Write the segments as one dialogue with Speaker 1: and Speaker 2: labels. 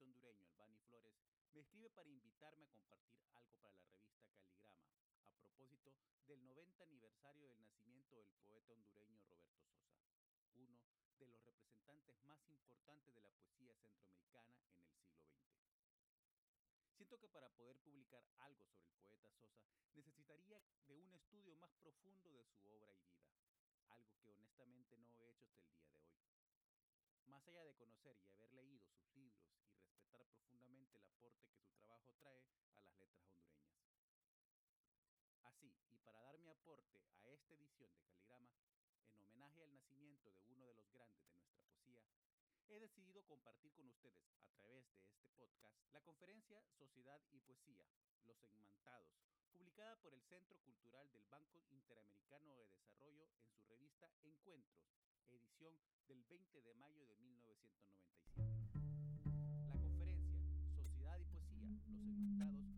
Speaker 1: hondureño Albani Flores me escribe para invitarme a compartir algo para la revista Caligrama, a propósito del 90 aniversario del nacimiento del poeta hondureño Roberto Sosa, uno de los representantes más importantes de la poesía centroamericana en el siglo XX. Siento que para poder publicar algo sobre el poeta Sosa necesitaría de un estudio más profundo de su obra y vida, algo que honestamente no he hecho hasta el día de hoy. Más allá de conocer y haber leído sus libros y respetar profundamente el que su trabajo trae a las letras hondureñas. Así, y para dar mi aporte a esta edición de Caligrama, en homenaje al nacimiento de uno de los grandes de nuestra poesía, he decidido compartir con ustedes, a través de este podcast, la conferencia Sociedad y Poesía, Los Enmantados, publicada por el Centro Cultural del Banco Interamericano de Desarrollo en su revista Encuentros, edición del 20 de mayo de 1997. Los Enmantados,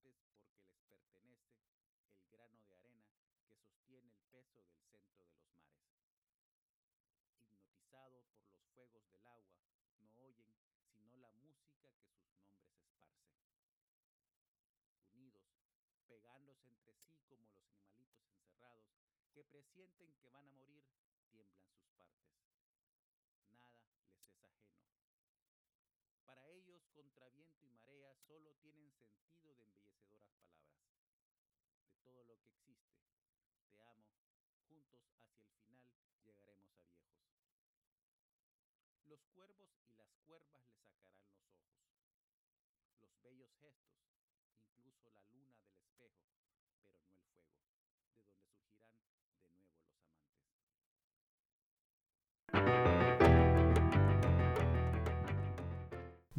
Speaker 1: porque les pertenece el grano de arena que sostiene el peso del centro de los mares. Hipnotizados por los fuegos del agua, no oyen sino la música que sus nombres esparce. Unidos, pegándose entre sí como los animalitos encerrados que presienten que van a morir, tiemblan sus partes. Nada les es ajeno. Para ellos, contra viento y marea, solo tienen sentido de embellecedoras palabras. De todo lo que existe, te amo, juntos hacia el final llegaremos a viejos. Los cuervos y las cuervas le sacarán los ojos. Los bellos gestos, incluso la luna del espejo,